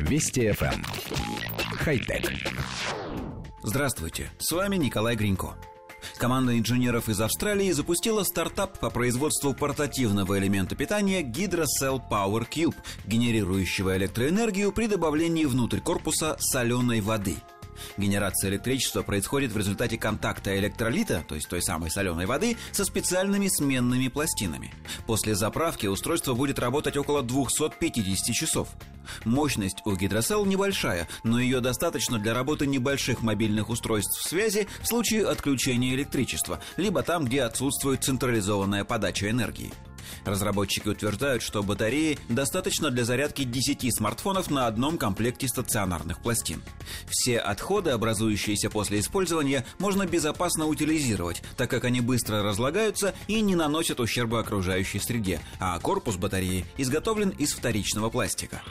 Вести FM. Эм. Хай-тек. Здравствуйте, с вами Николай Гринько. Команда инженеров из Австралии запустила стартап по производству портативного элемента питания Hydrocell Power Cube, генерирующего электроэнергию при добавлении внутрь корпуса соленой воды – Генерация электричества происходит в результате контакта электролита, то есть той самой соленой воды, со специальными сменными пластинами. После заправки устройство будет работать около 250 часов. Мощность у гидросел небольшая, но ее достаточно для работы небольших мобильных устройств связи в случае отключения электричества, либо там, где отсутствует централизованная подача энергии. Разработчики утверждают, что батареи достаточно для зарядки 10 смартфонов на одном комплекте стационарных пластин. Все отходы, образующиеся после использования, можно безопасно утилизировать, так как они быстро разлагаются и не наносят ущерба окружающей среде, а корпус батареи изготовлен из вторичного пластика.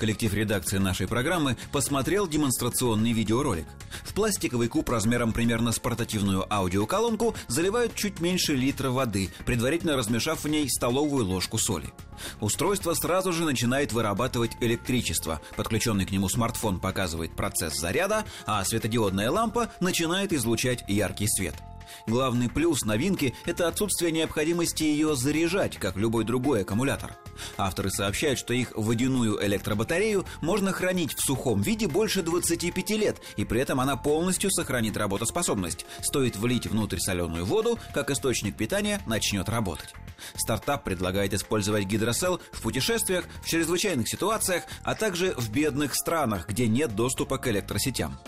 Коллектив редакции нашей программы посмотрел демонстрационный видеоролик. В пластиковый куб размером примерно с портативную аудиоколонку заливают чуть меньше литра воды, предварительно размешав в ней столовую ложку соли. Устройство сразу же начинает вырабатывать электричество. Подключенный к нему смартфон показывает процесс заряда, а светодиодная лампа начинает излучать яркий свет – Главный плюс новинки – это отсутствие необходимости ее заряжать, как любой другой аккумулятор. Авторы сообщают, что их водяную электробатарею можно хранить в сухом виде больше 25 лет, и при этом она полностью сохранит работоспособность. Стоит влить внутрь соленую воду, как источник питания начнет работать. Стартап предлагает использовать гидросел в путешествиях, в чрезвычайных ситуациях, а также в бедных странах, где нет доступа к электросетям.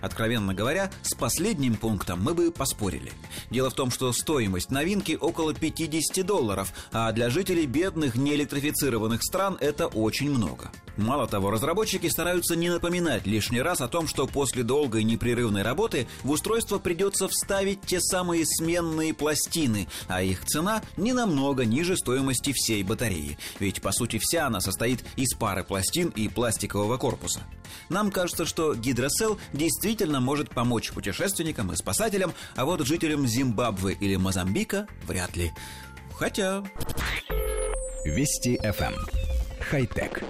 Откровенно говоря, с последним пунктом мы бы поспорили. Дело в том, что стоимость новинки около 50 долларов, а для жителей бедных неэлектрифицированных стран это очень много. Мало того, разработчики стараются не напоминать лишний раз о том, что после долгой непрерывной работы в устройство придется вставить те самые сменные пластины, а их цена не намного ниже стоимости всей батареи. Ведь по сути вся она состоит из пары пластин и пластикового корпуса. Нам кажется, что гидросел действительно может помочь путешественникам и спасателям, а вот жителям Зимбабве или Мозамбика вряд ли. Хотя... Вести FM. Эм. Хай-тек.